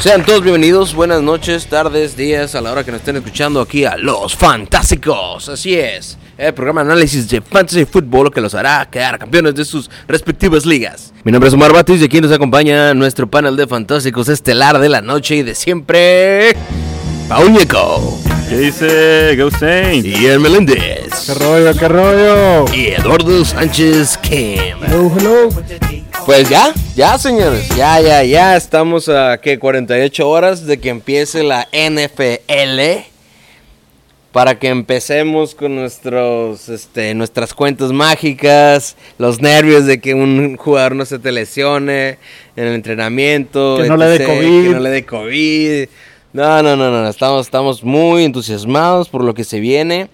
Sean todos bienvenidos, buenas noches, tardes, días, a la hora que nos estén escuchando aquí a Los Fantásticos. Así es, el programa de análisis de Fantasy Football que los hará quedar campeones de sus respectivas ligas. Mi nombre es Omar Batis y aquí nos acompaña nuestro panel de fantásticos estelar de la noche y de siempre, Paul Ñeco ¿Qué dice Go Saints? y el Meléndez ¿Qué rollo, qué rollo? y Eduardo Sánchez Kim. Hello, hello. Pues ya, ya señores, ya, ya, ya estamos a que 48 horas de que empiece la NFL para que empecemos con nuestros, este, nuestras cuentas mágicas, los nervios de que un jugador no se te lesione en el entrenamiento, Que no le dé COVID. que no le dé COVID. No, no, no, no, estamos, estamos muy entusiasmados por lo que se viene.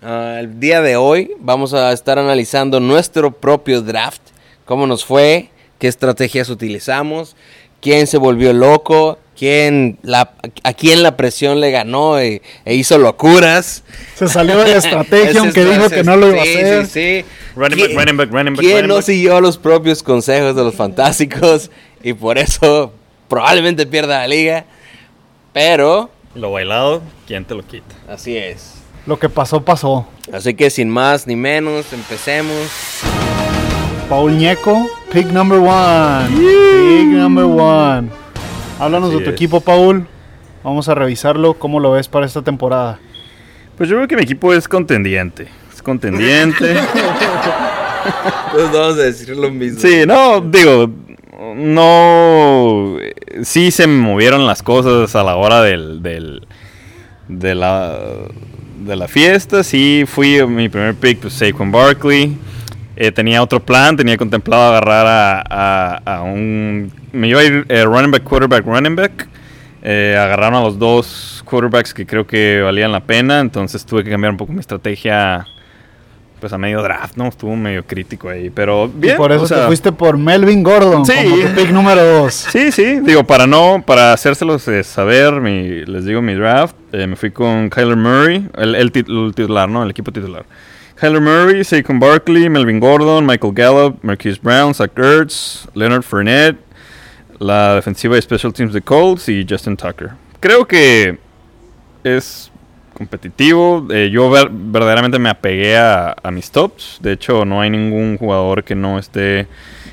Ah, el día de hoy vamos a estar analizando nuestro propio draft, cómo nos fue, qué estrategias utilizamos, quién se volvió loco, quién la, a quién la presión le ganó e, e hizo locuras. Se salió de la estrategia, aunque dijo que no lo iba a hacer. Sí, sí. Running ¿Quién- back, running back, running back, ¿Quién running no back? siguió los propios consejos de los fantásticos y por eso probablemente pierda la liga? Pero Lo bailado, ¿quién te lo quita? así es. Lo que pasó, pasó. Así que sin más ni menos, empecemos. Paul Ñeco, pick number one. Pick number one. Háblanos Así de tu es. equipo, Paul. Vamos a revisarlo. ¿Cómo lo ves para esta temporada? Pues yo creo que mi equipo es contendiente. Es contendiente. Pues vamos a decir lo mismo. sí, no, digo, no. Sí se movieron las cosas a la hora del. del de la. De la fiesta, sí fui mi primer pick, pues Saquon Barkley. Eh, tenía otro plan, tenía contemplado agarrar a, a- a un... Me iba a ir eh, running back, quarterback, running back. Eh, agarraron a los dos quarterbacks que creo que valían la pena, entonces tuve que cambiar un poco mi estrategia pues a medio draft, ¿no? Estuvo medio crítico ahí, pero Y bien. por eso o sea, te fuiste por Melvin Gordon Sí. como tu pick número dos. Sí, sí, digo, para no, para hacérselos eh, saber, mi, les digo mi draft, eh, me fui con Kyler Murray, el, el tit- el titular, ¿no? El equipo titular. Kyler Murray, Saquon Barkley, Melvin Gordon, Michael Gallup, Marquise Brown, Zach Ertz, Leonard Fournette, la defensiva y special teams de Colts y Justin Tucker. Creo que es competitivo. eh, yo ver- verdaderamente me apegué a, a mis tops. De hecho, no hay ningún jugador que no esté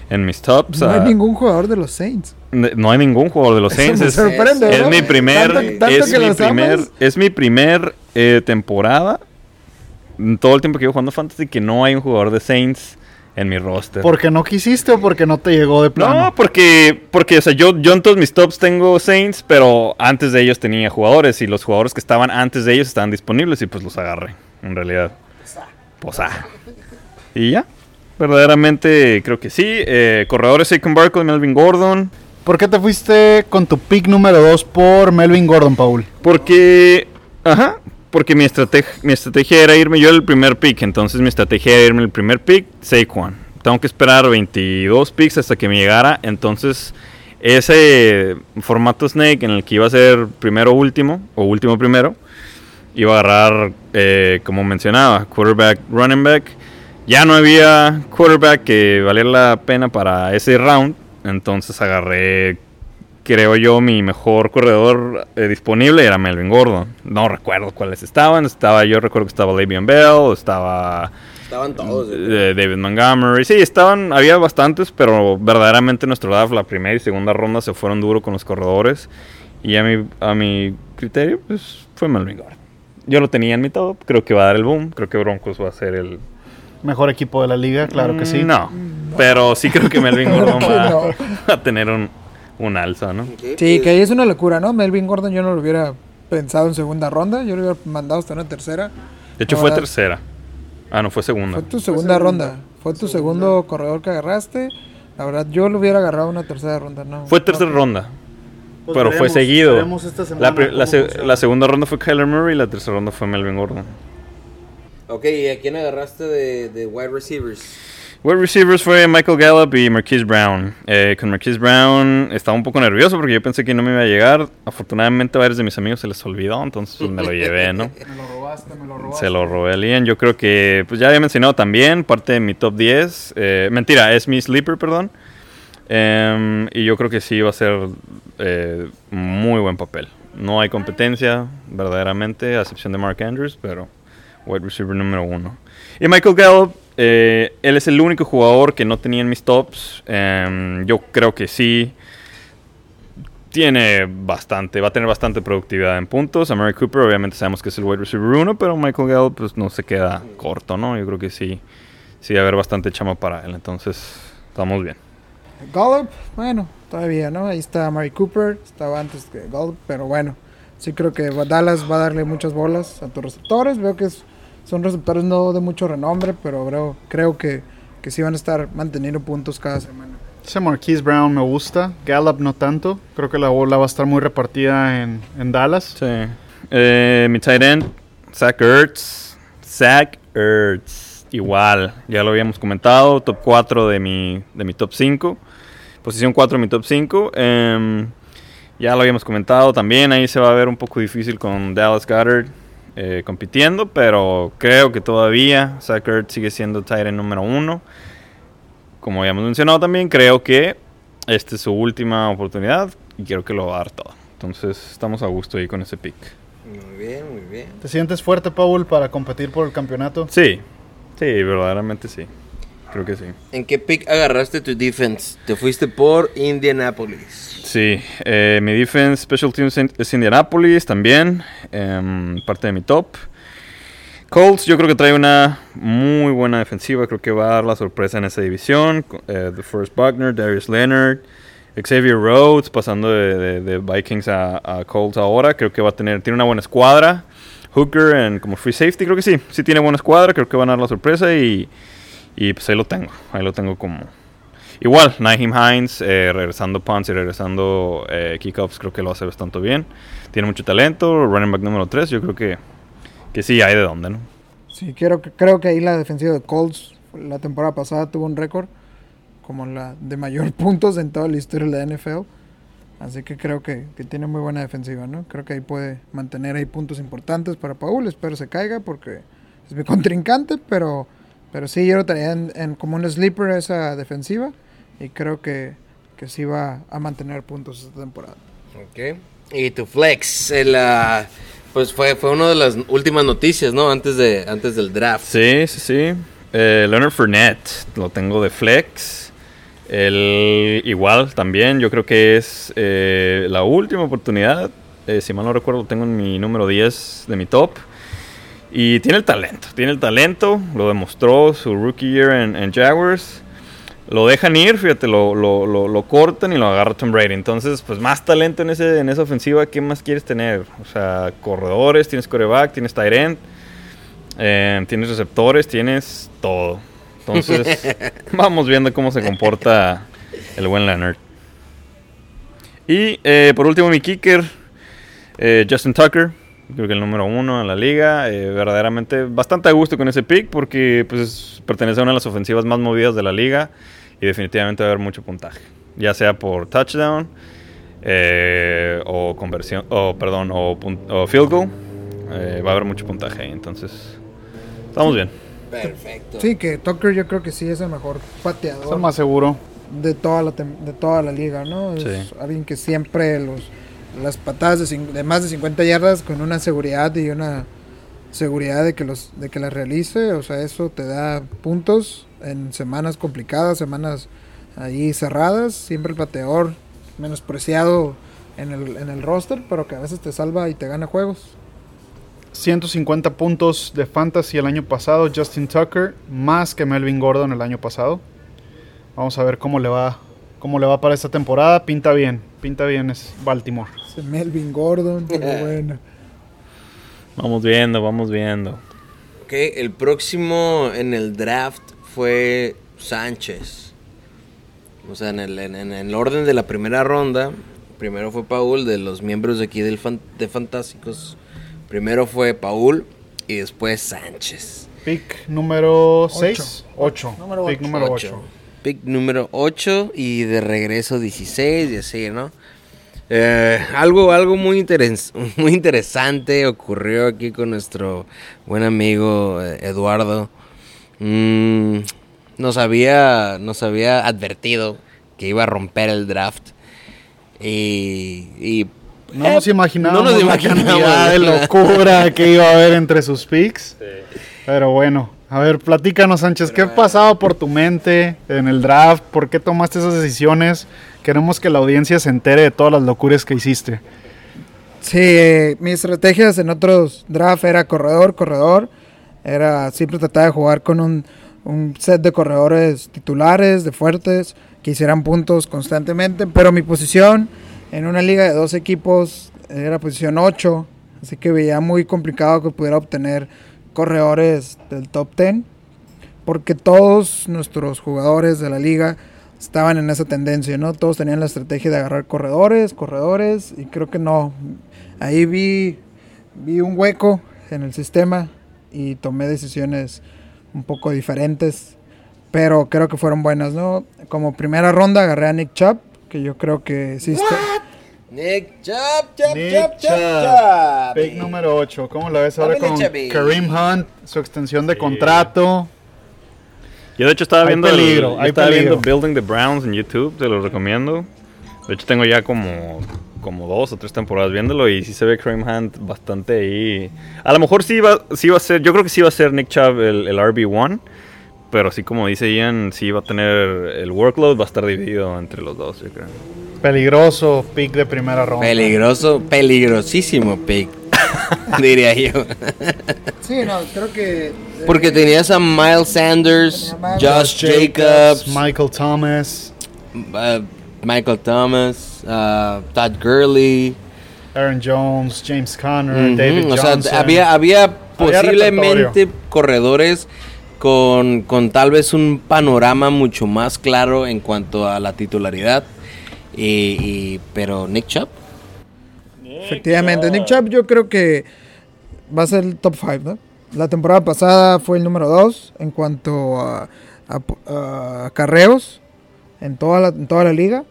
en mis tops. No hay Ah, ningún jugador de los Saints. no hay ningún jugador de los Eso Saints. me Es, sorprende, es ¿no? mi primer, Tanto- tanto es mi primer, es mi primer eh, temporada. Todo el tiempo que llevo jugando Fantasy que no hay un jugador de Saints en mi roster. ¿Porque no quisiste o porque no te llegó de plano? No, porque, porque o sea, yo, yo en todos mis tops tengo Saints, pero antes de ellos tenía jugadores y los jugadores que estaban antes de ellos estaban disponibles y pues los agarré, en realidad. Pues ah. Y ya, verdaderamente creo que sí. Eh, corredores Saquon Barkley, Melvin Gordon. ¿Por qué te fuiste con tu pick número dos por Melvin Gordon, Paul? Porque, ajá, porque mi, estrateg- mi estrategia era irme yo el primer pick, entonces mi estrategia era irme el primer pick, Saquon. Tengo que esperar 22 picks hasta que me llegara, entonces ese formato Snake en el que iba a ser primero último o último primero, iba a agarrar, eh, como mencionaba, quarterback, running back. Ya no había quarterback que valiera la pena para ese round, entonces agarré creo yo, mi mejor corredor eh, disponible era Melvin Gordon. No recuerdo cuáles estaban. Estaba, yo recuerdo que estaba Le'Veon Bell, estaba Estaban todos. eh, David Montgomery. Sí, estaban, había bastantes, pero verdaderamente nuestro draft, la primera y segunda ronda se fueron duro con los corredores. Y a mi, a mi criterio, pues fue Melvin Gordon. Yo lo tenía en mi top, creo que va a dar el boom, creo que Broncos va a ser el... Mejor equipo de la liga, claro que sí. Mm, No, pero sí creo que Melvin Gordon que va, no. va a tener un, un alza, ¿no? Sí, que ahí es una locura, ¿no? Melvin Gordon yo no lo hubiera pensado en segunda ronda, yo lo hubiera mandado hasta una tercera. De hecho, fue tercera. Ah, no, fue segunda. Fue tu segunda ronda, fue tu segundo corredor que agarraste. La verdad, yo lo hubiera agarrado una tercera ronda, ¿no? Fue tercera no. ronda, Pues pero fue seguido. veremos esta semana La, pri- la cómo se- funciona. la segunda ronda fue Kyler Murray y la tercera ronda fue Melvin Gordon. Ok, ¿y a quién agarraste de, de wide receivers? Wide receivers fue Michael Gallup y Marquise Brown. Eh, con Marquise Brown estaba un poco nervioso porque yo pensé que no me iba a llegar. Afortunadamente a varios de mis amigos se les olvidó, entonces pues, me lo llevé, ¿no? Me lo robaste, me lo robaste. Se lo robé a Lian. Yo creo que, pues ya había mencionado también, parte de mi top 10. Eh, mentira, es mi sleeper, perdón. Em, y yo creo que sí va a ser eh, muy buen papel. No hay competencia, verdaderamente, a excepción de Mark Andrews, pero wide receiver número uno. Y Michael Gallup, eh, él es el único jugador que no tenía en mis tops. Em, yo creo que sí tiene bastante, va a tener bastante productividad en puntos. A Mary Cooper, obviamente sabemos que es el wide receiver uno, pero Michael Gallup pues no se queda corto, ¿no? Yo creo que sí, sí va a haber bastante chama para él. Entonces, estamos bien. Gallup, bueno, todavía, ¿no? Ahí está Mary Cooper, estaba antes que Gallup, pero bueno, sí creo que Dallas va a darle muchas bolas a tus receptores. Veo que es- son receptores no de mucho renombre, pero creo, creo que, que sí van a estar manteniendo puntos cada semana. Ese Marquise Brown me gusta. Gallup no tanto. Creo que la bola va a estar muy repartida en, en Dallas. Sí. Eh, mi tight end, Zach Ertz. Zach Ertz. Igual, ya lo habíamos comentado. Top 4 de mi, de mi top 5. Posición 4 de mi top 5. Em, ya lo habíamos comentado también. Ahí se va a ver un poco difícil con Dallas Goddard eh, compitiendo. Pero creo que todavía Zach Ertz sigue siendo tight end número 1. Como habíamos mencionado también, creo que esta es su última oportunidad y quiero que lo va a dar todo. Entonces estamos a gusto ahí con ese pick. Muy bien, muy bien. ¿Te sientes fuerte, Paul, para competir por el campeonato? Sí, sí, verdaderamente sí. Creo que sí. ¿En qué pick agarraste tu defense? Te fuiste por Indianapolis. Sí, eh, mi defense special teams es Indianapolis también, em, parte de mi top. Colts yo creo que trae una muy buena defensiva, creo que va a dar la sorpresa en esa división. co- Eh, the First Buckner, Darius Leonard, Xavier Rhodes pasando de, de- de Vikings a, a Colts ahora, creo que va a tener, tiene una buena escuadra. Hooker en como free safety, creo que sí, sí tiene buena escuadra, creo que van a dar la sorpresa y, y pues ahí lo tengo, ahí lo tengo como, Igual, Naheem Hines, eh, regresando punts y regresando eh, kickoffs, creo que lo hace bastante bien. Tiene mucho talento, running back número 3, yo creo que, que sí hay de dónde, ¿no? Sí, que- creo que ahí la defensiva de Colts la temporada pasada tuvo un récord como la de mayor puntos en toda la historia de la NFL. Así que creo que, que tiene muy buena defensiva, ¿no? Creo que ahí puede mantener ahí puntos importantes para Paul. Espero se caiga porque es mi contrincante, pero, pero sí, yo lo tenía en, en como un sleeper esa defensiva y creo que, que sí va a mantener puntos esta temporada. Ok. Y tu flex, el, ah, pues fue, fue una de las últimas noticias, ¿no? Antes, de, antes del draft. Sí, sí, sí. Eh, Leonard Fournette, lo tengo de flex. El, igual también, yo creo que es eh, la última oportunidad. Eh, si mal no recuerdo, lo tengo en mi número 10 de mi top. Y tiene el talento, tiene el talento. Lo demostró su rookie year en, en Jaguars. Lo dejan ir, fíjate, lo, lo, lo, lo cortan y lo agarra Tom Brady. Entonces, pues más talento en, ese, en esa ofensiva, ¿qué más quieres tener? O sea, corredores, tienes coreback, tienes tight end. Eh, tienes receptores, tienes todo. Entonces, vamos viendo cómo se comporta el buen Leonard. Y eh, por último, mi kicker, eh, Justin Tucker. Creo que el número uno en la liga. eh, verdaderamente bastante a gusto con ese pick porque pues, pertenece a una de las ofensivas más movidas de la liga. Y definitivamente va a haber mucho puntaje. Ya sea por touchdown eh, o conversión, o perdón, o, field goal. eh, va a haber mucho puntaje ahí. Entonces, estamos bien. Perfecto. Sí, que Tucker yo creo que sí es el mejor pateador. Es el más seguro. de toda la tem- de toda la liga, ¿no? Es Sí. alguien que siempre los las patadas de, más de 50 yardas con una seguridad y una seguridad de que los de que las realice, o sea, eso te da puntos en semanas complicadas, semanas ahí cerradas, siempre el pateador menospreciado en el, en el roster, pero que a veces te salva y te gana juegos. 150 puntos de fantasy el año pasado, Justin Tucker, más que Melvin Gordon el año pasado. Vamos a ver cómo le va, cómo le va para esta temporada. Pinta bien, pinta bien es Baltimore. Melvin Gordon, pero bueno. Vamos viendo, vamos viendo. Ok, el próximo en el draft fue Sánchez. O sea, en el, en, en el orden de la primera ronda, primero fue Paul, de los miembros de aquí del fan- de Fantásticos. Primero fue Paul y después Sánchez. Pick número 6. 8. Número Pick número Ocho. 8. Pick número 8 y de regreso 16 y así, ¿no? Eh, algo algo muy, interes- muy interesante ocurrió aquí con nuestro buen amigo eh, Eduardo. Mm, nos, había, nos había advertido que iba a romper el draft. Y, y, No eh, nos imaginábamos no nos la imaginábamos. cantidad de locura que iba a haber entre sus picks. Pero bueno, a ver, platícanos Sánchez, ¿qué pasaba por tu mente en el draft? ¿Por qué tomaste esas decisiones? Queremos que la audiencia se entere de todas las locuras que hiciste. Sí, eh, mis estrategias en otros draft era corredor, corredor. Era siempre tratar de jugar con un, un set de corredores titulares, de fuertes, que hicieran puntos constantemente. Pero mi posición en una liga de dos equipos era posición 8. Así que veía muy complicado que pudiera obtener corredores del top 10. Porque todos nuestros jugadores de la liga estaban en esa tendencia, ¿no? Todos tenían la estrategia de agarrar corredores, corredores, y creo que no. Ahí vi, vi un hueco en el sistema y tomé decisiones un poco diferentes, pero creo que fueron buenas, ¿no? Como primera ronda agarré a Nick Chubb, que yo creo que sí Nick Chubb, Chubb, Nick Chubb, Chubb. Pick número 8. ¿Cómo la ves ahora con Chubby. Kareem Hunt? Su extensión de Sí. contrato. Yo de hecho estaba Hay viendo peligro, hay estaba peligro. viendo Building the Browns en YouTube, te lo recomiendo. De hecho tengo ya como como dos o tres temporadas viéndolo y sí se ve Kareem Hunt bastante ahí. A lo mejor sí va, sí va a ser, yo creo que sí va a ser Nick Chubb el, el RB1, pero así como dice Ian, sí va a tener el workload, va a estar dividido entre los dos, yo creo. Peligroso pick de primera ronda. Peligroso, peligrosísimo pick, diría yo. Sí, no, creo que... Porque tenías a Miles Sanders, Tenía a Miles Josh Jacobs, Michael Thomas, uh, Michael Thomas, uh, Todd Gurley. Aaron Jones, James Conner, David o sea, Johnson. había, había posiblemente corredores con, con tal vez un panorama mucho más claro en cuanto a la titularidad. Y, y- pero Nick Chubb, Efectivamente, Nick Chubb yo creo que va a ser el top 5, ¿no? La temporada pasada fue el número 2 en cuanto a, a- a acarreos en toda, la, en toda la liga.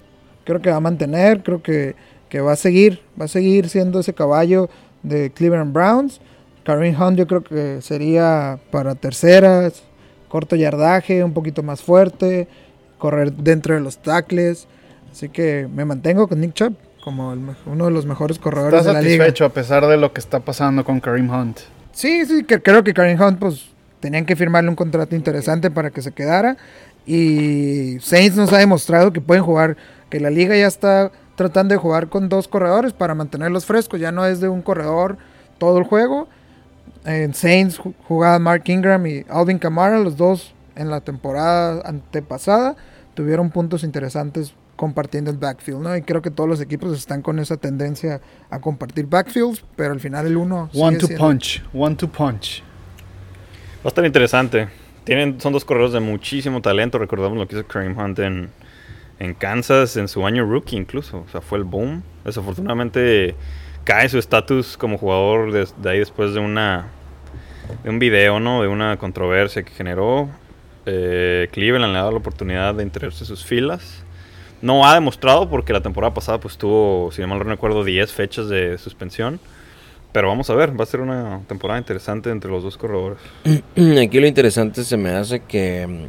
Creo que va a mantener, creo que, que va a seguir, va a seguir siendo ese caballo de Cleveland Browns. Kareem Hunt yo creo que sería para terceras, corto yardaje, un poquito más fuerte, correr dentro de los tackles. Así que me mantengo con Nick Chubb como el uno de los mejores corredores de la liga. satisfecho a pesar de lo que está pasando con Kareem Hunt. Sí, sí, que creo que Kareem Hunt, pues, tenían que firmarle un contrato interesante para que se quedara. Y Saints nos ha demostrado que pueden jugar, que la liga ya está tratando de jugar con dos corredores para mantenerlos frescos. Ya no es de un corredor todo el juego. En Saints ju- jugaba Mark Ingram y Alvin Kamara, los dos en la temporada antepasada, tuvieron puntos interesantes compartiendo el backfield, ¿no? Y creo que todos los equipos están con esa tendencia a compartir backfields, pero al final el uno... One to siendo- punch, one to punch. Va a estar interesante. Tienen, son dos corredores de muchísimo talento. Recordamos lo que hizo Kareem Hunt en, en Kansas en su año rookie incluso. O sea, fue el boom. Desafortunadamente cae su estatus como jugador de, de ahí después de una de un video, ¿no? De una controversia que generó. Eh, Cleveland le ha dado la oportunidad de integrarse sus filas. No ha demostrado porque la temporada pasada pues tuvo, si no mal no recuerdo, 10 fechas de suspensión. Pero vamos a ver, va a ser una temporada interesante entre los dos corredores. Aquí lo interesante se me hace que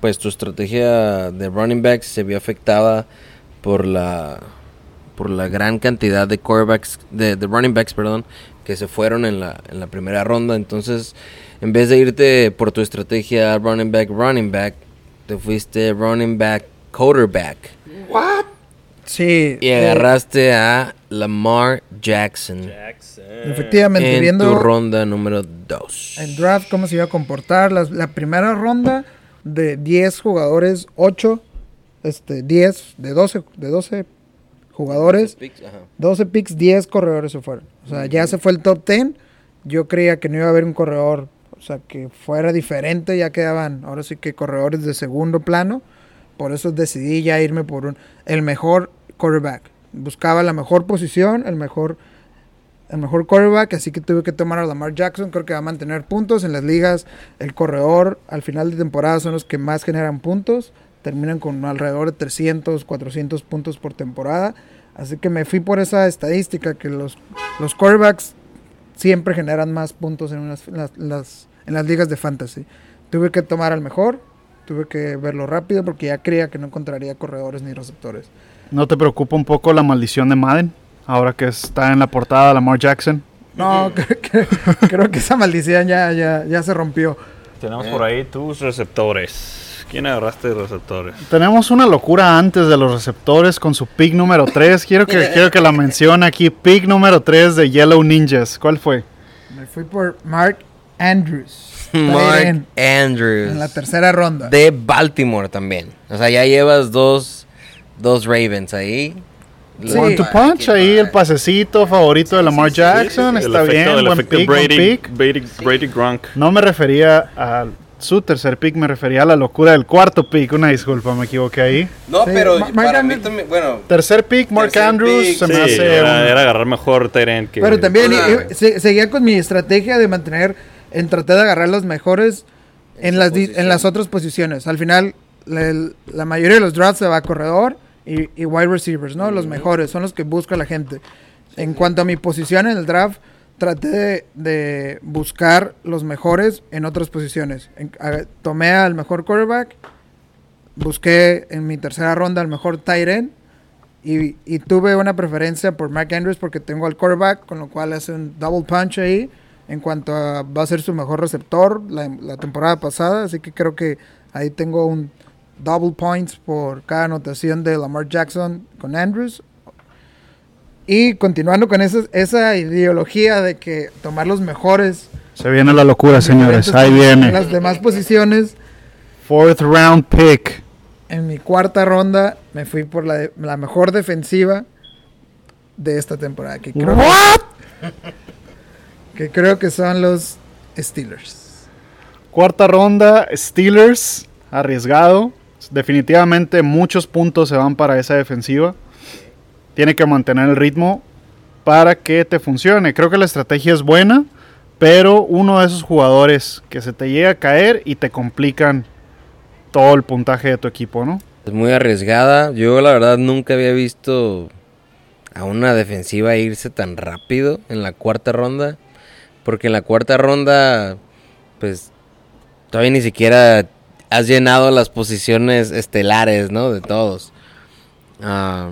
pues tu estrategia de running backs se vio afectada por la por la gran cantidad de quarterbacks de, de running backs, perdón, que se fueron en la, en la primera ronda, entonces en vez de irte por tu estrategia running back running back, te fuiste running back quarterback Sí. y eh, agarraste a Lamar Jackson efectivamente, en viendo tu ronda número 2. el draft, cómo se iba a comportar. Las- la primera ronda de 10 jugadores, 8, este, 10, de 12, de 12 jugadores, 12 picks, 10 corredores se fueron. O sea, ya se fue el top 10. Yo creía que no iba a haber un corredor, o sea, que fuera diferente. Ya quedaban, ahora sí que corredores de segundo plano. Por eso decidí ya irme por el mejor quarterback. Buscaba la mejor posición, el mejor el mejor quarterback, así que tuve que tomar a Lamar Jackson. Creo que va a mantener puntos en las ligas. El corredor al final de temporada son los que más generan puntos. Terminan con alrededor de 300, 400 puntos por temporada. Así que me fui por esa estadística que los, los quarterbacks siempre generan más puntos las- en las ligas de fantasy. Tuve que tomar al mejor, tuve que verlo rápido porque ya creía que no encontraría corredores ni receptores. ¿No te preocupa un poco la maldición de Madden? Ahora que está en la portada Lamar Jackson. No, creo que, creo que esa maldición ya, ya, ya se rompió. Tenemos por ahí tus receptores. ¿Quién agarraste de receptores? Tenemos una locura antes de los receptores con su pick número 3. Quiero que, quiero que la mencione aquí. Pick número 3 de Yellow Ninjas. ¿Cuál fue? Me fui por Mark Andrews. Mark Andrews. En la tercera ronda. de Baltimore también. O sea, ya llevas dos, dos Ravens ahí. Sí. One to punch. Ahí el pasecito favorito de Lamar Jackson. El Está efecto- bien. El Buen efecto pick, Brady, pick. Brady, Brady Gronk. No me refería a su tercer pick, me refería a la locura del cuarto pick. Una disculpa, me equivoqué ahí. No, Sí, pero Ma- Mark para mí Andrews- también, bueno, Tercer pick, Mark Tercer Andrews. pick, se me Sí, hace era, un- era agarrar mejor Tyrant que... Pero también seguía con mi estrategia de mantener, en tratar de agarrar los mejores en las, en las otras posiciones. Al final, la, la mayoría de los drafts se va a corredor y, y wide receivers, ¿no? Los mejores, son los que busca la gente. En cuanto a mi posición en el draft, traté de, de buscar los mejores en otras posiciones. En- a- tomé al mejor quarterback, busqué en mi tercera ronda al mejor tight end y, y tuve una preferencia por Mark Andrews porque tengo al quarterback, con lo cual hace un double punch ahí en cuanto a va a ser su mejor receptor la, la temporada pasada, así que creo que ahí tengo un double points por cada anotación de Lamar Jackson con Andrews. Y continuando con esa, esa ideología de que tomar los mejores Se viene la locura, señores. Ahí en viene. las demás posiciones, Fourth round pick. en mi cuarta ronda me fui por la, la mejor defensiva de esta temporada. Que creo, que creo que son los Steelers. Cuarta ronda, Steelers. Arriesgado. Definitivamente muchos puntos se van para esa defensiva. Tiene que mantener el ritmo para que te funcione. Creo que la estrategia es buena, pero uno de esos jugadores que se te llega a caer y te complican todo el puntaje de tu equipo, ¿no? es muy arriesgada. Yo la verdad nunca había visto a una defensiva irse tan rápido en la cuarta ronda. Porque en la cuarta ronda, pues, todavía ni siquiera has llenado las posiciones estelares, ¿no? De todos. Ah,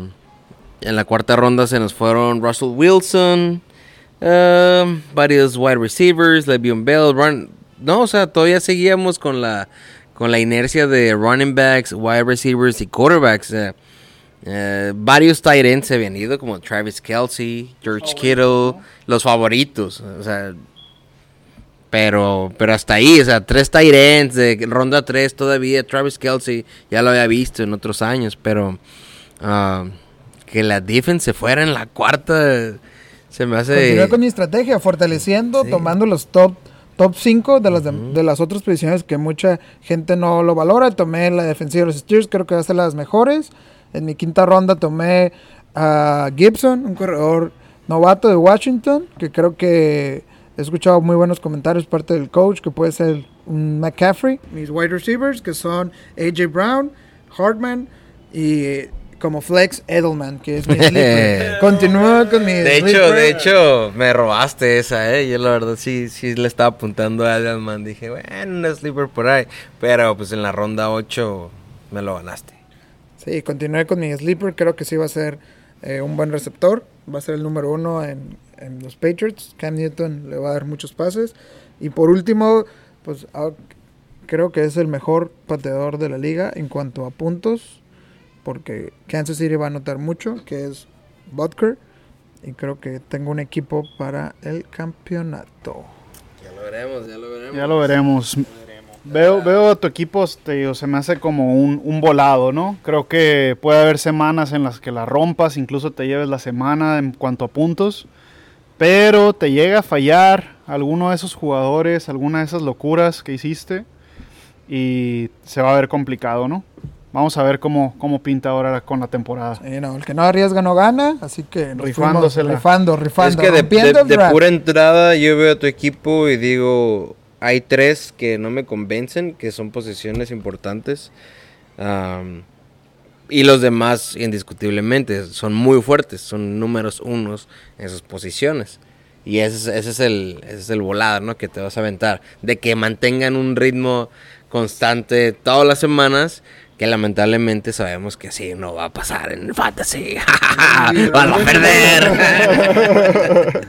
en la cuarta ronda se nos fueron Russell Wilson, ah, varios wide receivers, Le'Veon Bell, no, o sea, todavía seguíamos con la con la inercia de running backs, wide receivers y quarterbacks. eh, eh, varios tight ends se habían ido, como Travis Kelsey, George Kittle, los favoritos. O sea, pero, pero hasta ahí, o sea, tres tight ends de ronda 3 todavía. Travis Kelsey ya lo había visto en otros años, pero ah, que la defense se fuera en la cuarta se me hace. Continué con mi estrategia, fortaleciendo, Sí. tomando los top top 5 de las, de, de las otras posiciones que mucha gente no lo valora. Tomé la defensiva de los Steelers, creo que va a ser las mejores. En mi quinta ronda tomé a Gibson, un corredor novato de Washington, que creo que he escuchado muy buenos comentarios parte del coach, que puede ser un McCaffrey. Mis wide receivers, que son AJ Brown, Hartman y como flex Edelman, que es mi sleeper. Continúo con mi De hecho, sleeper. de hecho, me robaste esa, eh. Yo la verdad sí, sí le estaba apuntando a Edelman. Dije, bueno, un sleeper por ahí. Pero pues en la ronda 8 me lo ganaste. Sí, continué con mi sleeper. Creo que sí va a ser eh, un buen receptor. Va a ser el número uno en, en los Patriots. Cam Newton le va a dar muchos pases. Y por último, pues ah, creo que es el mejor pateador de la liga en cuanto a puntos. Porque Kansas City va a anotar mucho, que es Butker. Y creo que tengo un equipo para el campeonato. Ya lo veremos, ya lo veremos. Ya lo veremos. Veo, veo a tu equipo, te digo, se me hace como un, un volado, ¿no? Creo que puede haber semanas en las que la rompas, incluso te lleves la semana en cuanto a puntos, pero te llega a fallar alguno de esos jugadores, alguna de esas locuras que hiciste y se va a ver complicado, ¿no? vamos a ver cómo, cómo pinta ahora con la temporada. Sí, no, el que no arriesga no gana, así que nos rifando, rifando. Es que de, de- pura entrada yo veo a tu equipo y digo, hay tres que no me convencen, que son posiciones importantes. Am, y los demás, indiscutiblemente, son muy fuertes, son números unos en sus posiciones. Y ese es, ese es el, ese es el volar, ¿no? Que te vas a aventar. De que mantengan un ritmo constante todas las semanas, que lamentablemente sabemos que así no va a pasar en el fantasy. ¡Van a perder!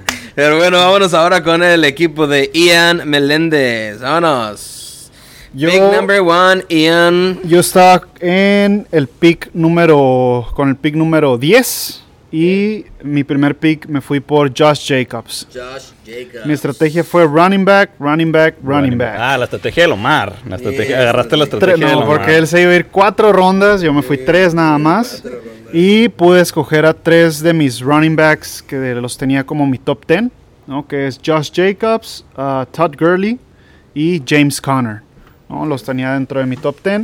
Pero bueno, vámonos ahora con el equipo de Ian Meléndez. Vámonos. Yo- Big number one, Ian. Yo estaba en el pick número, con el pick número 10 y mi primer pick me fui por Josh Jacobs. Josh Jacobs. Mi estrategia fue running back, running back, running back. Ah, la estrategia de Lomar. La estrategia, Sí, agarraste la. Tre- estrategia de no, Lomar. porque él se iba a ir cuatro rondas, yo me fui tres nada más. Y pude escoger a tres de mis running backs que los tenía como mi top 10, ¿no? que es Josh Jacobs, uh, Todd Gurley y James Conner. ¿no? Los tenía dentro de mi top 10.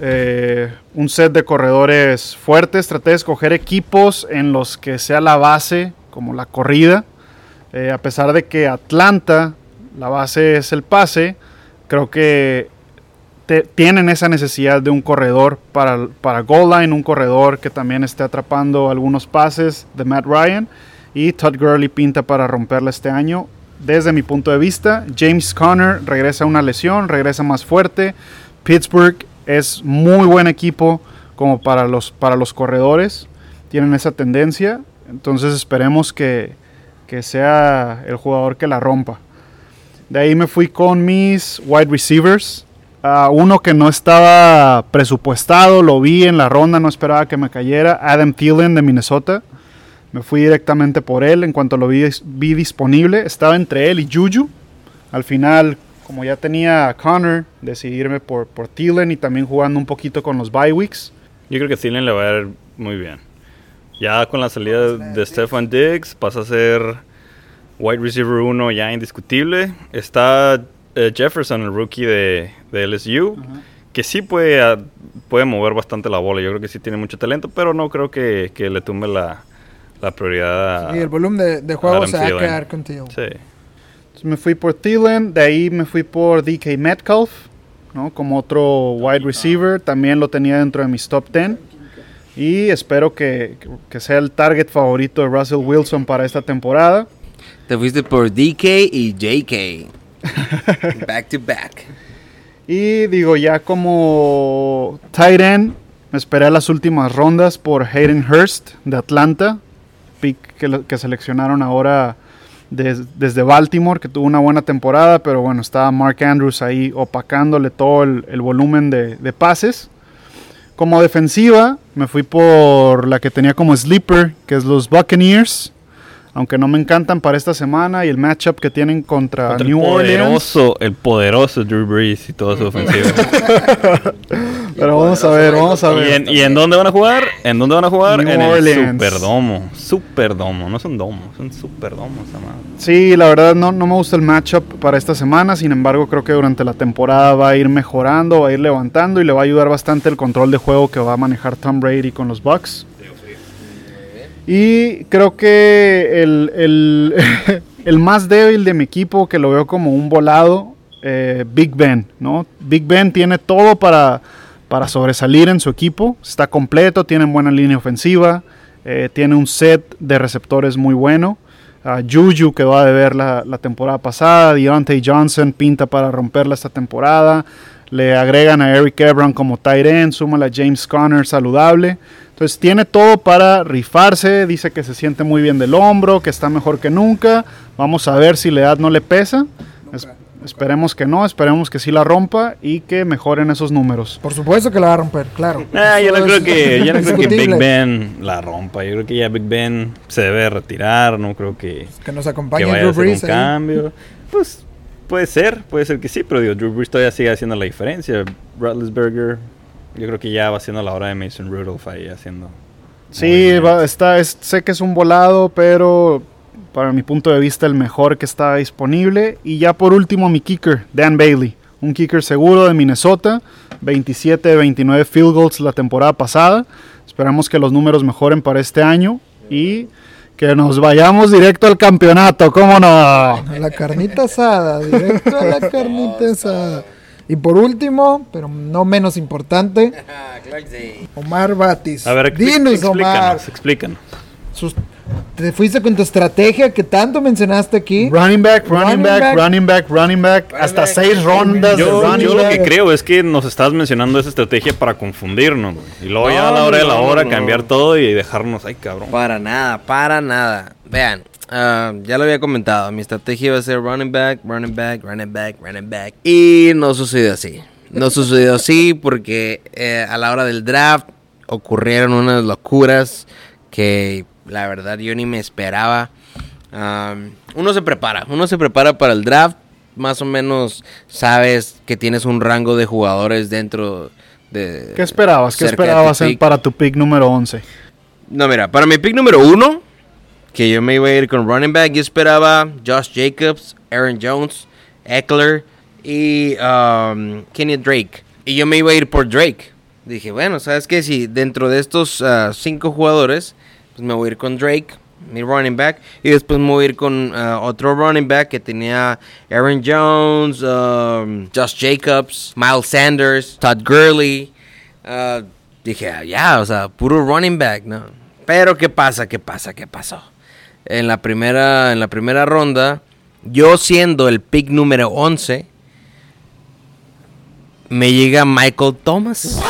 Eh, un set de corredores fuertes. Traté de escoger equipos en los que sea la base, como la corrida. Eh, a pesar de que Atlanta, la base es el pase, creo que tienen esa necesidad de un corredor para, para goal line, un corredor que también esté atrapando algunos pases de Matt Ryan. Y Todd Gurley pinta para romperla este año. Desde mi punto de vista, James Conner regresa a una lesión, regresa más fuerte. Pittsburgh es muy buen equipo como para los, para los corredores. Tienen esa tendencia. Entonces esperemos que, que sea el jugador que la rompa. De ahí me fui con mis wide receivers. Ah, uno que no estaba presupuestado, lo vi en la ronda, no esperaba que me cayera. Adam Thielen de Minnesota. Me fui directamente por él en cuanto lo vi, vi disponible. Estaba entre él y Juju. Al final, como ya tenía a Connor, decidí irme por, por Thielen y también jugando un poquito con los bye weeks. Yo creo que Thielen le va a ir muy bien. Ya con la salida de Stefan Diggs pasa a ser wide receiver 1 ya indiscutible. Está eh, Jefferson, el rookie de, de LSU, que sí puede, ah, puede mover bastante la bola. Yo creo que sí tiene mucho talento, pero no creo que, que le tumbe la, la prioridad a... Y el volumen de, de juego se va a quedar contigo. Sí. Entonces me fui por Thielen, de ahí me fui por DK Metcalf, ¿no? como otro wide receiver, también lo tenía dentro de mis top 10. Y espero que, que sea el target favorito de Russell Wilson para esta temporada. Te fuiste por DK y JK. back to back. Y digo, ya como tight end, me esperé a las últimas rondas por Hayden Hurst de Atlanta, pick que seleccionaron ahora des- desde Baltimore, que tuvo una buena temporada, pero bueno, estaba Mark Andrews ahí opacándole todo el, el volumen de, de pases. Como defensiva, me fui por la que tenía como sleeper, que es los Buccaneers. Aunque no me encantan para esta semana y el matchup que tienen contra, Contra New el Orleans. poderoso, el poderoso Drew Brees y toda su ofensiva. Pero vamos a ver, vamos a ¿Y ver. en, y en dónde van a jugar? ¿En dónde van a jugar? New en Orleans. el Superdomo. Superdomo, no es un domo, es un Superdomo esa madre. Sí, la verdad no, no me gusta el matchup para esta semana, sin embargo creo que durante la temporada va a ir mejorando, va a ir levantando y le va a ayudar bastante el control de juego que va a manejar Tom Brady con los Bucks. Y creo que el, el- el más débil de mi equipo, que lo veo como un volado, eh, Big Ben, ¿no? Big Ben tiene todo para, para sobresalir en su equipo, está completo, tiene buena línea ofensiva, eh, tiene un set de receptores muy bueno. a Juju que va a deber la, temporada pasada, Deontay Johnson pinta para romperla esta temporada, le agregan a Eric Ebron como tight end, súmale a James Conner saludable, entonces tiene todo para rifarse, dice que se siente muy bien del hombro, que está mejor que nunca, vamos a ver si la edad no le pesa, Es- esperemos que no, esperemos que sí la rompa y que mejoren esos números. Por supuesto que la va a romper, claro. Ah, yo no creo que, yo no creo que Big. Ben la rompa. Yo creo que ya Big Ben se debe retirar. No creo que, Que nos que acompañe vaya a hacer Brees un cambio. Pues puede ser, puede ser que sí, pero digo, Drew Brees todavía sigue haciendo la diferencia. Roethlisberger, yo creo que ya va siendo la hora de Mason Rudolph ahí haciendo. Sí, va- está, es- sé que es un volado, pero para mi punto de vista el mejor que está disponible. Y ya por último mi kicker, Dan Bailey, un kicker seguro de Minnesota, 27 de 29 field goals la temporada pasada. Esperamos que los números mejoren para este año y que nos vayamos directo al campeonato, ¿cómo no? A la carnita asada, directo a la carnita asada. Y por último, pero no menos importante, Omar Batis. A ver, Dinos, Omar. explícanos, explícanos. Sus- te fuiste con tu estrategia que tanto mencionaste aquí. Running back, running, Running back, back. running back, running back, hasta back. seis rondas de Yo, running yo lo back. que creo es que nos estás mencionando esa estrategia para confundirnos. Y luego ya a la hora de la hora no. cambiar todo y dejarnos, ay cabrón. Para nada, para nada. Vean, ah, ya lo había comentado. Mi estrategia iba a ser running back, running back, running back, running back. Y no sucedió así. No sucedió así porque eh, a la hora del draft ocurrieron unas locuras que la verdad yo ni me esperaba. Uno se prepara, uno se prepara para el draft. Más o menos sabes que tienes un rango de jugadores dentro de... ¿Qué esperabas? ¿Qué tu esperabas para tu pick número 11? No, mira, para mi pick número uno, que yo me iba a ir con running back, yo esperaba Josh Jacobs, Aaron Jones, Eckler y um, Kenny Drake. Y yo me iba a ir por Drake. Dije, bueno, ¿sabes qué? Si dentro de estos ah, cinco jugadores, pues me voy a ir con Drake, mi running back. Y después me voy a ir con ah, otro running back que tenía Aaron Jones, um, Josh Jacobs, Miles Sanders, Todd Gurley. Ah, dije, ah, ya, o sea, puro running back, ¿no? Pero ¿qué pasa? ¿Qué pasa? ¿Qué pasó? En la primera, en la primera ronda, yo siendo el pick número 11, me llega Michael Thomas.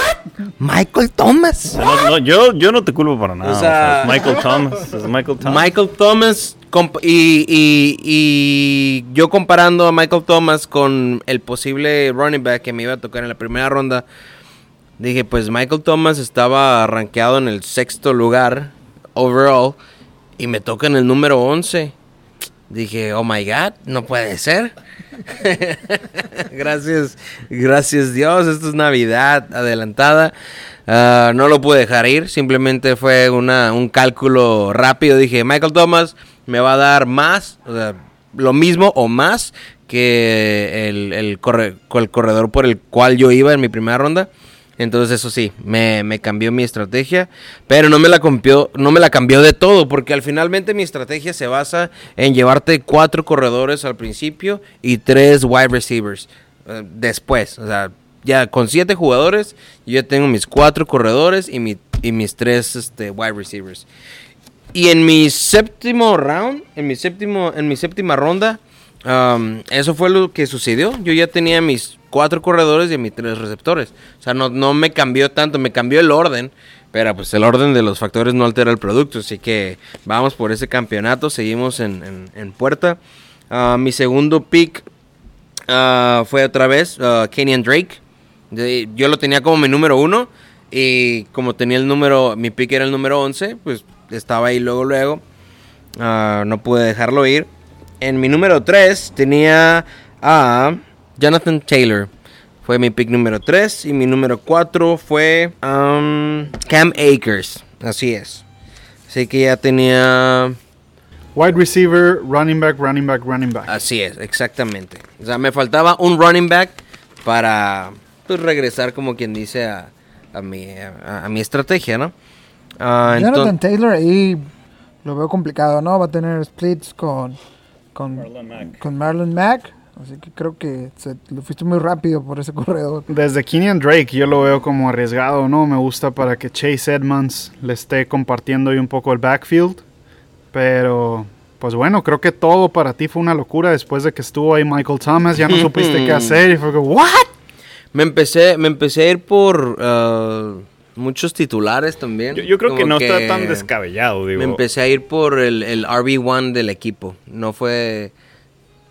Michael Thomas. No, no, yo, yo no te culpo para nada. O o sea- sea, es Michael Thomas. Es Michael Thomas. Michael Thomas y, y- y yo comparando a Michael Thomas con el posible running back que me iba a tocar en la primera ronda, dije pues Michael Thomas estaba rankeado en el sexto lugar overall y me toca en el número 11. Dije, oh my god, no puede ser. gracias, gracias Dios, esto es Navidad adelantada. Ah, no lo pude dejar ir, simplemente fue una, un cálculo rápido. Dije, Michael Thomas me va a dar más, o sea, lo mismo o más que el, el corre- el corredor por el cual yo iba en mi primera ronda. Entonces eso sí, me, cambió mi estrategia, pero no me la cambió, de todo, porque al finalmente mi estrategia se basa en llevarte cuatro corredores al principio y tres wide receivers eh, después. O sea, ya con siete jugadores, yo ya tengo mis cuatro corredores y mis tres este, wide receivers. Y en mi séptimo round, en mi séptimo, en mi séptima ronda, um, eso fue lo que sucedió. Yo ya tenía mis cuatro corredores y mis tres receptores. O sea, no, no me cambió tanto, me cambió el orden. Pero pues el orden de los factores no altera el producto. Así que vamos por ese campeonato. Seguimos en, en- puerta. Ah, mi segundo pick ah, fue otra vez ah, Kenyan Drake. Yo lo tenía como mi número uno. Y como tenía el número, mi pick era el número 11, pues estaba ahí luego, luego. No pude dejarlo ir. En mi número 3 tenía a Jonathan Taylor. Fue mi pick número 3. Y mi número 4 fue um, Cam Akers. Así es. Así que ya tenía... Wide receiver, running back, running back, running back. Así es, exactamente. O sea, me faltaba un running back para pues, regresar, como quien dice, a, a mi, a, a mi estrategia, ¿no? Ah, Jonathan Taylor ahí lo veo complicado, ¿no? Va a tener splits con, con, Marlon Mack. con Marlon Mack. Así que creo que se, lo fuiste muy rápido por ese corredor. Desde Kenyan Drake yo lo veo como arriesgado, ¿no? Me gusta para que Chase Edmonds le esté compartiendo ahí un poco el backfield. Pero, pues bueno, creo que todo para ti fue una locura después de que estuvo ahí Michael Thomas. Ya no supiste qué hacer y fue como, ¿what? me, empecé, me empecé a ir por ah, muchos titulares también. Yo, yo creo que no está tan descabellado, digo. Me empecé a ir por el, el RB1 del equipo. No fue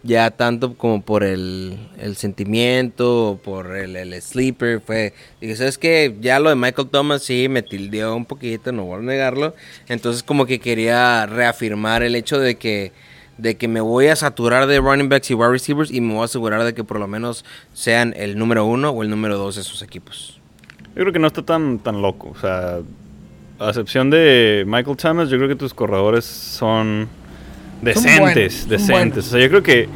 ya tanto como por el, el sentimiento por el, el sleeper. Fue, dije, ¿sabes qué? Ya lo de Michael Thomas sí me tildeó un poquito, no voy a negarlo. Entonces como que quería reafirmar el hecho de que de que me voy a saturar de running backs y wide receivers y me voy a asegurar de que por lo menos sean el número uno o el número dos de sus equipos. Yo creo que no está tan, tan loco. O sea, a excepción de Michael Thomas, yo creo que tus corredores son decentes. decentes. O sea, yo creo que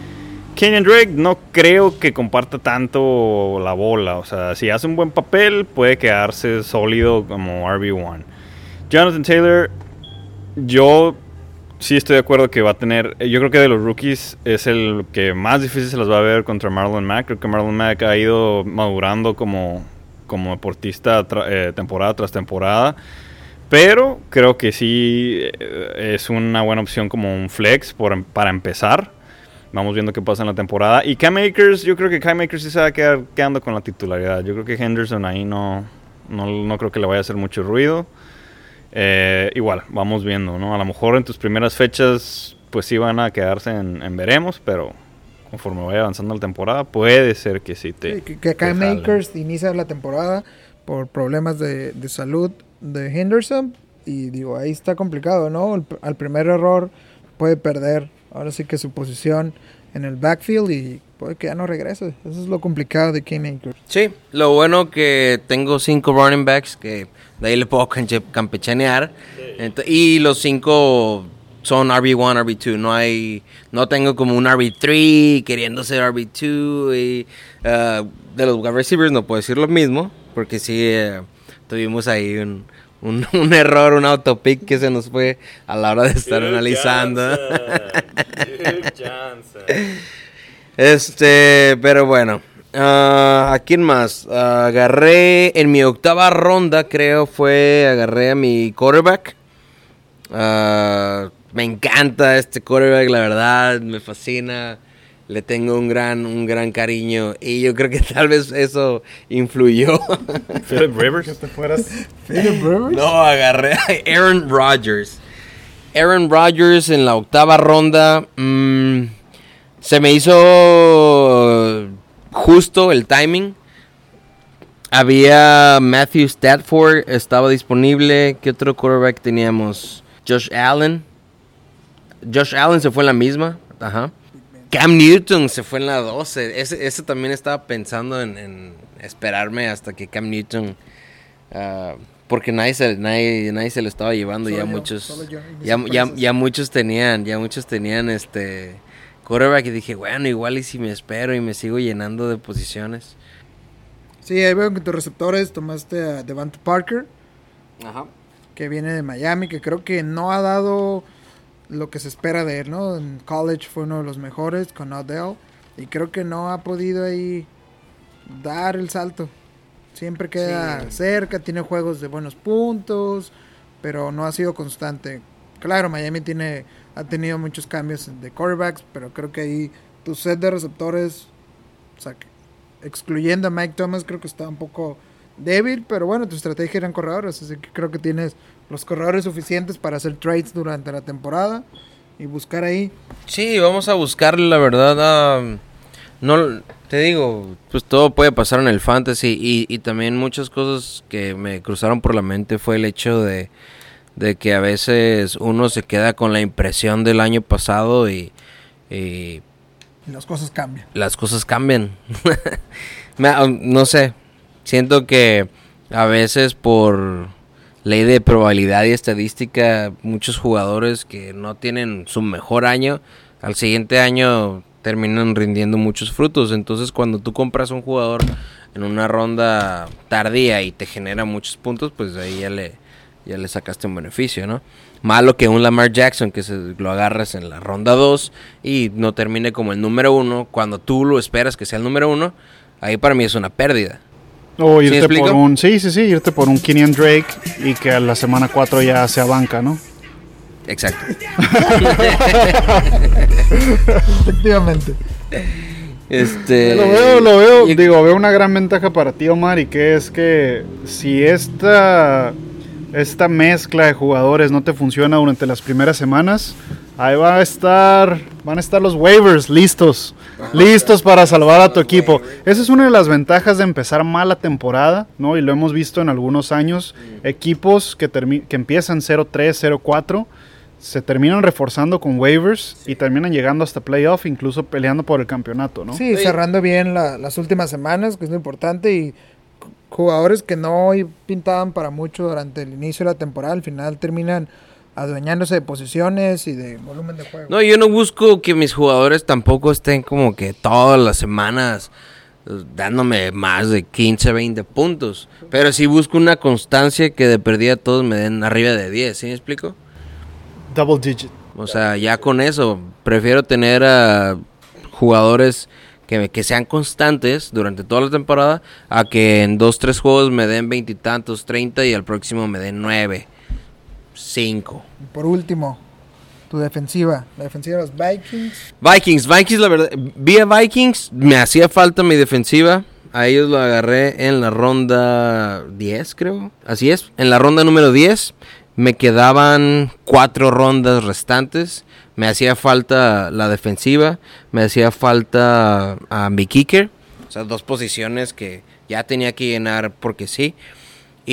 Kenyon Drake no creo que comparta tanto la bola. O sea, si hace un buen papel, puede quedarse sólido como RB1. Jonathan Taylor, yo sí estoy de acuerdo que va a tener. Yo creo que de los rookies es el que más difícil se las va a ver contra Marlon Mack. Creo que Marlon Mack ha ido madurando como, como deportista eh, temporada tras temporada. Pero creo que sí eh, es una buena opción como un flex por, para empezar. Vamos viendo qué pasa en la temporada. Y Cam Akers, yo creo que Cam Akers sí se va a quedar quedando con la titularidad. Yo creo que Henderson ahí no, no, creo que le vaya a hacer mucho ruido. Eh, igual, vamos viendo, ¿no? A lo mejor en tus primeras fechas, pues sí van a quedarse en, veremos, pero conforme vaya avanzando la temporada, puede ser que sí te. que, Cam Akers inicia la temporada por problemas de, de salud de Henderson. Y digo, ahí está complicado, ¿no? al primer error puede perder ahora sí que su posición en el backfield y puede que ya no regrese. Eso es lo complicado de Cam Akers. Sí, lo bueno que tengo cinco running backs que de ahí le puedo campechanear. y los cinco son RB1, RB2. No hay, no tengo como un RB3 queriendo ser RB2. Y, uh, de los wide receivers no puedo decir lo mismo, porque sí eh, tuvimos ahí un, un, un, error, un autopic que se nos fue a la hora de estar analizando. este, pero bueno. Uh, ¿A quién más? agarré en mi octava ronda, creo fue, agarré a mi quarterback. Uh, me encanta este quarterback, la verdad, me fascina le tengo un gran, un gran cariño y yo creo que tal vez eso influyó. Philip Rivers, que te fueras. Philip Rivers. No, agarré a Aaron Rodgers. Aaron Rodgers en la octava ronda. Mm, se me hizo justo el timing. Había Matthew Stafford, estaba disponible. ¿Qué otro quarterback teníamos? Josh Allen. Josh Allen se fue en la misma. Ajá. Cam Newton se fue en la 12. Ese, también estaba pensando en, esperarme hasta que Cam Newton. Ah, porque nadie se, nadie, nadie se lo estaba llevando. ya muchos. ya, muchos tenían. Ya muchos tenían este. Quarterback. Y dije, bueno, igual y si me espero y me sigo llenando de posiciones. Sí, ahí veo que tus receptores tomaste a Devante Parker. Ajá. Que viene de Miami. Que creo que no ha dado lo que se espera de él, ¿no? En college fue uno de los mejores con Odell y creo que no ha podido ahí dar el salto. Siempre queda cerca, tiene juegos de buenos puntos, pero no ha sido constante. Claro, Miami tiene ha tenido muchos cambios de quarterbacks, pero creo que ahí tu set de receptores, o sea, excluyendo a Mike Thomas, creo que está un poco débil, pero bueno, tu estrategia eran corredores, así que creo que tienes los corredores suficientes para hacer trades durante la temporada y buscar ahí. Sí, vamos a buscar la verdad. no te digo, pues todo puede pasar en el fantasy y, y, también muchas cosas que me cruzaron por la mente fue el hecho de, de que a veces uno se queda con la impresión del año pasado y, y las cosas cambian. Las cosas cambian. no sé, siento que a veces por ley de probabilidad y estadística, muchos jugadores que no tienen su mejor año, al siguiente año terminan rindiendo muchos frutos. Entonces cuando tú compras un jugador en una ronda tardía y te genera muchos puntos, pues ahí ya le, ya le sacaste un beneficio, ¿no? Malo que un Lamar Jackson que se lo agarras en la ronda 2 y no termine como el número 1 cuando tú lo esperas que sea el número 1, ahí para mí es una pérdida. O irte por un, sí, sí, sí, irte por un Kenyan Drake y que a la semana 4 ya sea banca, ¿no? Exacto. Efectivamente. Este, lo veo, lo veo, digo, veo una gran ventaja para ti, Omar, y que es que si esta, esta mezcla de jugadores no te funciona durante las primeras semanas, ahí va a estar, van a estar los waivers listos listos para salvar a tu equipo. Esa es una de las ventajas de empezar mal la temporada, ¿no? Y lo hemos visto en algunos años. Equipos que, que empiezan 0-3, 0-4, se terminan reforzando con waivers y terminan llegando hasta playoff, incluso peleando por el campeonato, ¿no? Sí, cerrando bien las últimas semanas, que es lo importante, y jugadores que no pintaban para mucho durante el inicio de la temporada, al final terminan adueñándose de posiciones y de volumen de juego. No, yo no busco que mis jugadores tampoco estén como que todas las semanas eh, dándome más de 15, 20 puntos. Pero sí busco una constancia que de perdida todos me den arriba de 10, ¿sí me explico? Double digit. O sea, ya con eso, prefiero tener a jugadores que, que sean constantes durante toda la temporada a que en dos, tres juegos me den veintitantos, treinta y al próximo me den nueve, cinco. Y por último, tu defensiva, la defensiva de los Vikings. Vikings, Vikings, la verdad, vi a Vikings, me hacía falta mi defensiva. A ellos lo agarré en la ronda 10, creo. Así es, en la ronda número 10. Me quedaban cuatro rondas restantes. Me hacía falta la defensiva. Me hacía falta a mi kicker. O sea, dos posiciones que ya tenía que llenar porque sí.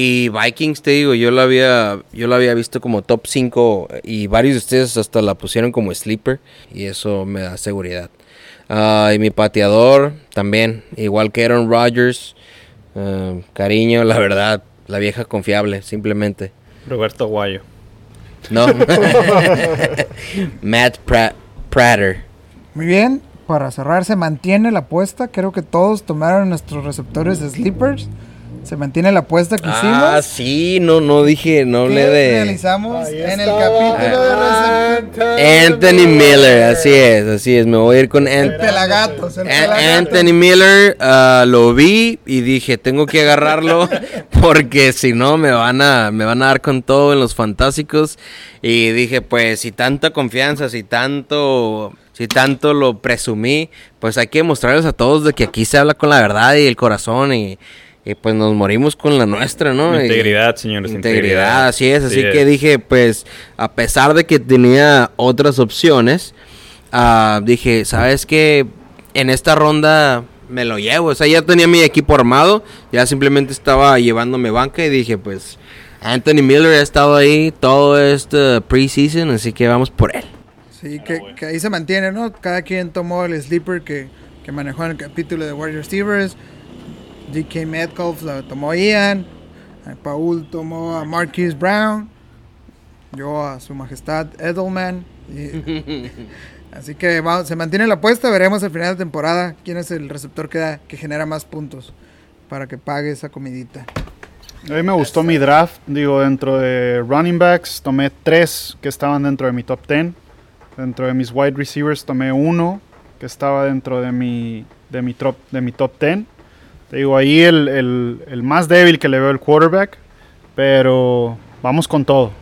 Y Vikings, te digo, yo la había, yo la había visto como top 5 y varios de ustedes hasta la pusieron como sleeper y eso me da seguridad. Ah, y mi pateador también, igual que Aaron Rodgers, ah, cariño, la verdad, la vieja confiable, simplemente. Roberto Aguayo. No. Matt Pra- Prater. Muy bien, para cerrar se mantiene la apuesta. Creo que todos tomaron nuestros receptores de sleepers. Se mantiene la apuesta que Ah, hicimos. sí, no, no dije, no hablé de realizamos Ahí en el capítulo de. Anthony Miller, así es, así es, me voy a ir con El Ant- pelagatos, el An- pelagatos. Anthony Miller, ah, lo vi y dije, tengo que agarrarlo porque si no me van a me van a dar con todo en los fantásticos y dije, pues si tanta confianza, si tanto si tanto lo presumí, pues hay que mostrarles a todos de que aquí se habla con la verdad y el corazón y, y pues nos morimos con la nuestra, ¿no? Y- Integridad, señores. Integridad, así es. Así Sí que dije, pues, a pesar de que tenía otras opciones, ah, dije, ¿sabes qué? En esta ronda me lo llevo. O sea, ya tenía mi equipo armado, ya simplemente estaba llevándome banca y dije, pues, Anthony Miller ha estado ahí todo este preseason, así que vamos por él. Sí, que, que ahí se mantiene, ¿no? Cada quien tomó el sleeper que, que manejó en el capítulo de Warrior Receivers. DK Metcalf lo tomó Ian. eh, Paul tomó a Marquise Brown. Yo a su majestad Edelman. y- así que va- se mantiene la apuesta. Veremos al final de temporada quién es el receptor que, da- que genera más puntos para que pague esa comidita. A mí me gustó mi draft. Digo, dentro de running backs tomé tres que estaban dentro de mi top 10. Dentro de mis wide receivers tomé uno que estaba dentro de mi, de mi, top, de mi top 10. Te digo, ahí el, el- el más débil que le veo el quarterback. Pero vamos con todo.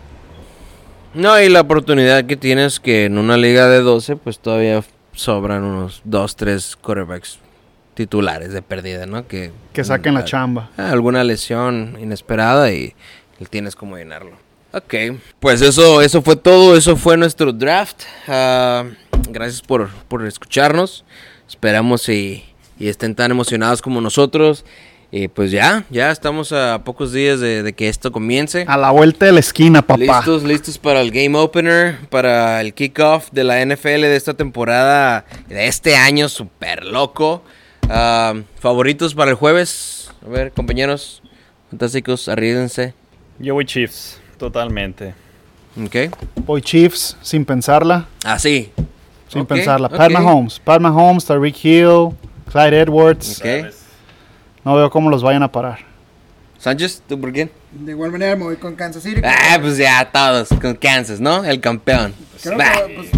No, y la oportunidad que tienes que en una liga de 12, pues todavía sobran unos 2, 3 quarterbacks titulares de pérdida, ¿no? Que, Que saquen la chamba. Ah, alguna lesión inesperada y, y tienes como llenarlo. Ok, pues eso, eso fue todo, eso fue nuestro draft. Ah, gracias por, por escucharnos. Esperamos y, y estén tan emocionados como nosotros. Y pues ya, ya estamos a pocos días de, de que esto comience. A la vuelta de la esquina, papá. Listos, listos para el game opener, para el kickoff de la NFL de esta temporada, de este año super loco. Ah, favoritos para el jueves. A ver, compañeros, fantásticos, arriesguense. Yo voy Chiefs, totalmente. Ok. Voy Chiefs sin pensarla. Así. Sin Ok, pensarla. ok. Pat Mahomes. Pat Mahomes, Tariq Hill, Clyde Edwards. Ok. No veo cómo los vayan a parar. Sánchez, ¿tú por quién? De igual manera me voy con Kansas City. Ah, pues ya todos, con Kansas, ¿no? El campeón. Creo Bah. que, pues,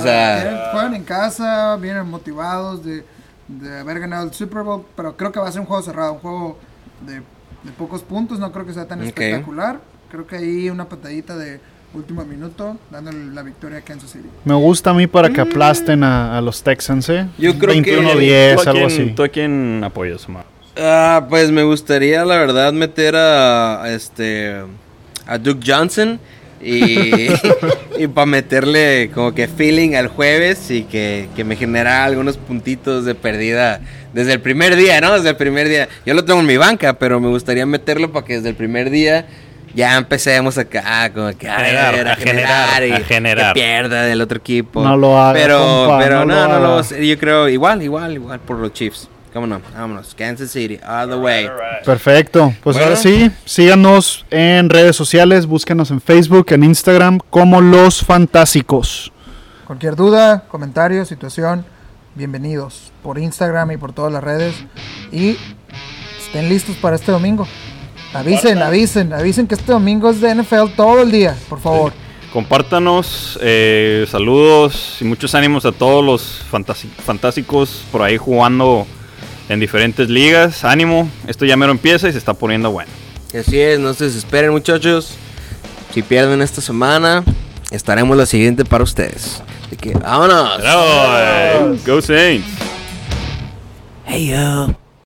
O sea, Vienen- juegan en casa, vienen motivados de, de haber ganado el Super Bowl, pero creo que va a ser un juego cerrado, un juego de, de pocos puntos, no creo que sea tan Ok. espectacular. Creo que ahí una patadita de último minuto, dándole la victoria a Kansas City. Me gusta a mí para que aplasten a, a los Texans, ¿eh? Yo creo que- 21-10, ¿Tú a algo quién- así. ¿Tú a quién apoyas, Omar? Ah, pues me gustaría, la verdad, meter a, a este a Duke Johnson y, y para meterle como que feeling al jueves y que, que me genera algunos puntitos de pérdida desde el primer día, ¿no? Desde el primer día. Yo lo tengo en mi banca, pero me gustaría meterlo para que desde el primer día ya empecemos acá, como que a, Generar, ver, a generar, y a generar. que pierda del otro equipo. No lo haga, Pero, compa, pero no no, lo no, haga. no, yo creo igual, igual, igual por los Chiefs. cómo no, vámonos. Kansas City, all the way. Perfecto. Pues Bueno. ahora sí, síganos en redes sociales, búsquenos en Facebook, en Instagram como Los Fantásicos. Cualquier duda, comentario, situación, bienvenidos por Instagram y por todas las redes. Y estén listos para este domingo. Avisen, avisen, avisen que este domingo es de NFL todo el día, por favor. Compártanos, eh, saludos y muchos ánimos a todos los fantásticos por ahí jugando en diferentes ligas. Ánimo, esto ya mero empieza y se está poniendo bueno. Así es, no se desesperen muchachos. Si pierden esta semana, estaremos la siguiente para ustedes. Así que vámonos. Bravo, eh. Go Saints. Hey yo.